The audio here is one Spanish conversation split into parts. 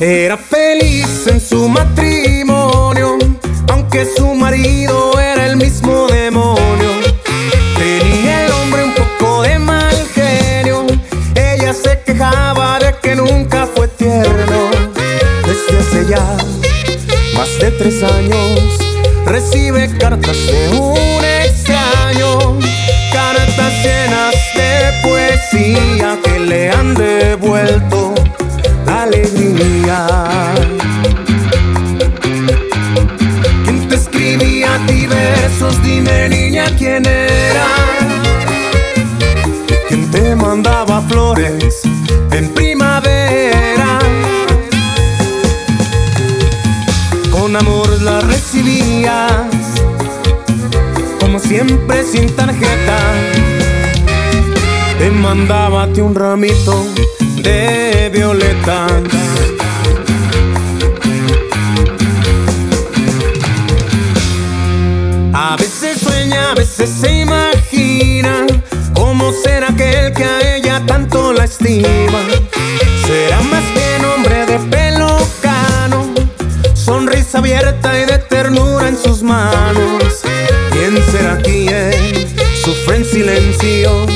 Era feliz en su matrimonio, aunque su marido era el mismo demonio. Tenía el hombre un poco de mal genio, ella se quejaba de que nunca fue tierno. Desde hace ya más de tres años recibe cartas de un ¿Quién te escribía a ti versos? Dime niña quién era. ¿Quién te mandaba flores en primavera? Con amor la recibías, como siempre sin tarjeta. Te mandaba un ramito de violetas. A veces sueña, a veces se imagina cómo será aquel que a ella tanto la estima. Será más bien hombre de pelo cano, sonrisa abierta y de ternura en sus manos. ¿Quién será quien sufre en silencio?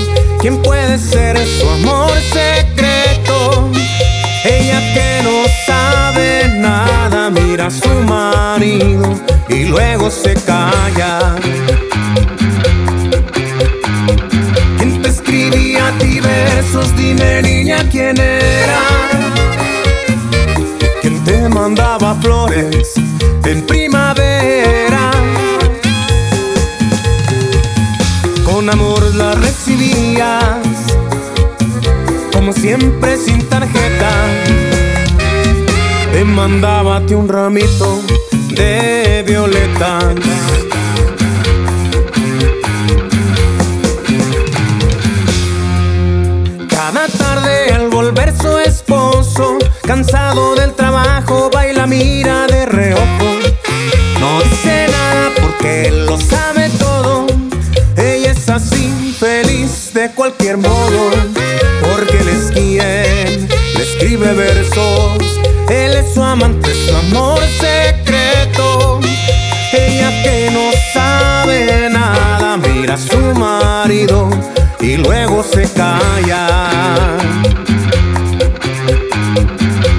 ¿Quién puede ser su amor secreto? Ella su marido y luego se calla. ¿Quién te escribía a ti versos? Dime niña quién era. ¿Quién te mandaba flores en primavera? Con amor la recibías, como siempre sin tarjeta. Te mandaba ti un ramito de violetas. Cada tarde al volver su esposo, cansado del trabajo, baila, mira de reojo. No dice nada porque lo sabe todo. Ella es así, feliz de cualquier modo, porque él es quien le escribe versos. Él es su amante, su amor secreto. Ella que no sabe nada, mira a su marido y luego se calla.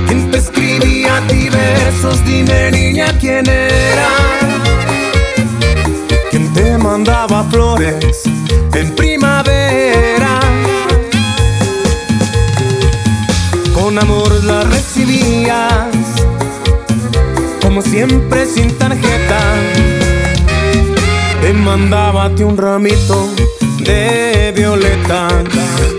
¿Quién te escribía a ti versos? Dime niña quién era. ¿Quién te mandaba flores en primavera? Con amor la recibías, como siempre sin tarjeta. Te mandaba un ramito de violetas.